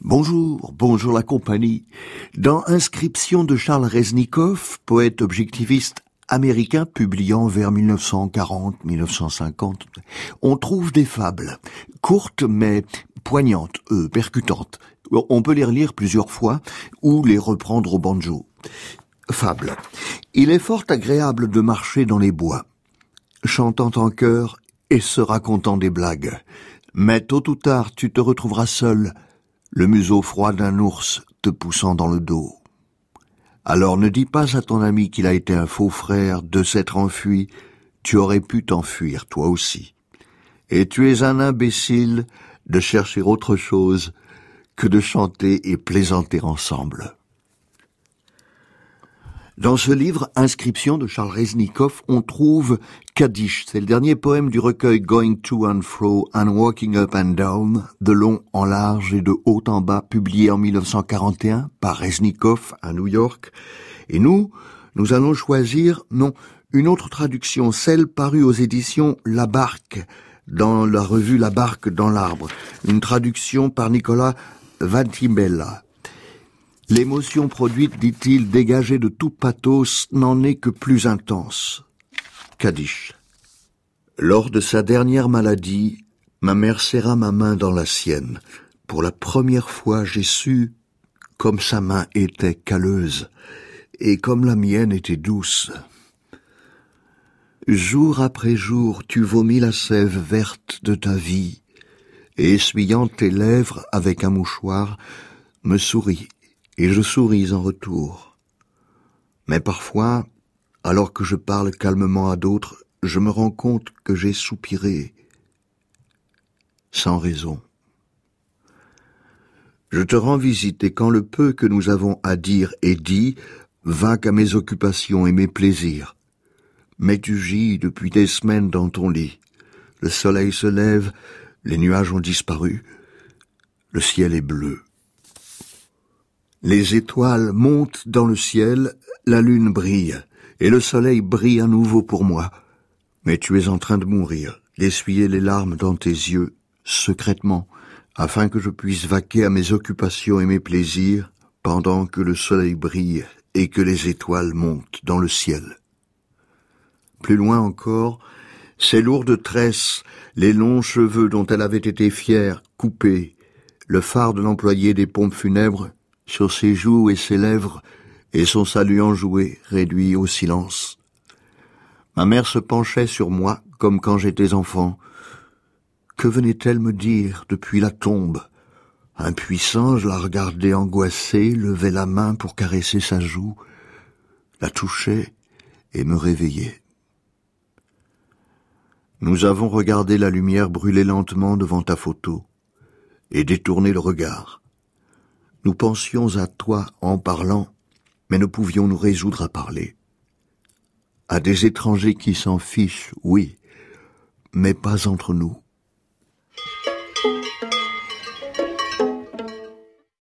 Bonjour, bonjour la compagnie. Dans Inscription de Charles Reznikov, poète objectiviste américain publiant vers 1940-1950, on trouve des fables, courtes mais poignantes, euh, percutantes. On peut les relire plusieurs fois ou les reprendre au banjo. Fable. Il est fort agréable de marcher dans les bois, chantant en chœur et se racontant des blagues. Mais tôt ou tard, tu te retrouveras seul, le museau froid d'un ours te poussant dans le dos. Alors ne dis pas à ton ami qu'il a été un faux frère de s'être enfui, tu aurais pu t'enfuir toi aussi. Et tu es un imbécile de chercher autre chose que de chanter et plaisanter ensemble. Dans ce livre, Inscription de Charles Reznikov, on trouve Kaddish. C'est le dernier poème du recueil Going to and fro and Walking up and down, de long en large et de haut en bas, publié en 1941 par Reznikov à New York. Et nous, nous allons choisir, non, une autre traduction, celle parue aux éditions La Barque, dans la revue La Barque dans l'arbre. Une traduction par Nicolas Vantimella. L'émotion produite, dit-il, dégagée de tout pathos, n'en est que plus intense. Kaddish. Lors de sa dernière maladie, ma mère serra ma main dans la sienne. Pour la première fois, j'ai su comme sa main était calleuse et comme la mienne était douce. Jour après jour, tu vomis la sève verte de ta vie, et essuyant tes lèvres avec un mouchoir, me souris et je souris en retour. Mais parfois, alors que je parle calmement à d'autres, je me rends compte que j'ai soupiré sans raison. Je te rends visite et quand le peu que nous avons à dire est dit, va qu'à mes occupations et mes plaisirs. Mais tu gis depuis des semaines dans ton lit. Le soleil se lève, les nuages ont disparu, le ciel est bleu. Les étoiles montent dans le ciel, la lune brille, et le soleil brille à nouveau pour moi. Mais tu es en train de mourir, d'essuyer les larmes dans tes yeux, secrètement, afin que je puisse vaquer à mes occupations et mes plaisirs, pendant que le soleil brille et que les étoiles montent dans le ciel. Plus loin encore, ses lourdes tresses, les longs cheveux dont elle avait été fière, coupés, le phare de l'employé des pompes funèbres, sur ses joues et ses lèvres, et son salut enjoué réduit au silence. Ma mère se penchait sur moi comme quand j'étais enfant. Que venait-elle me dire depuis la tombe? Impuissant, je la regardais angoissée, levais la main pour caresser sa joue, la touchais et me réveillais. Nous avons regardé la lumière brûler lentement devant ta photo et détourné le regard. Nous pensions à toi en parlant, mais ne pouvions nous résoudre à parler. À des étrangers qui s'en fichent, oui, mais pas entre nous.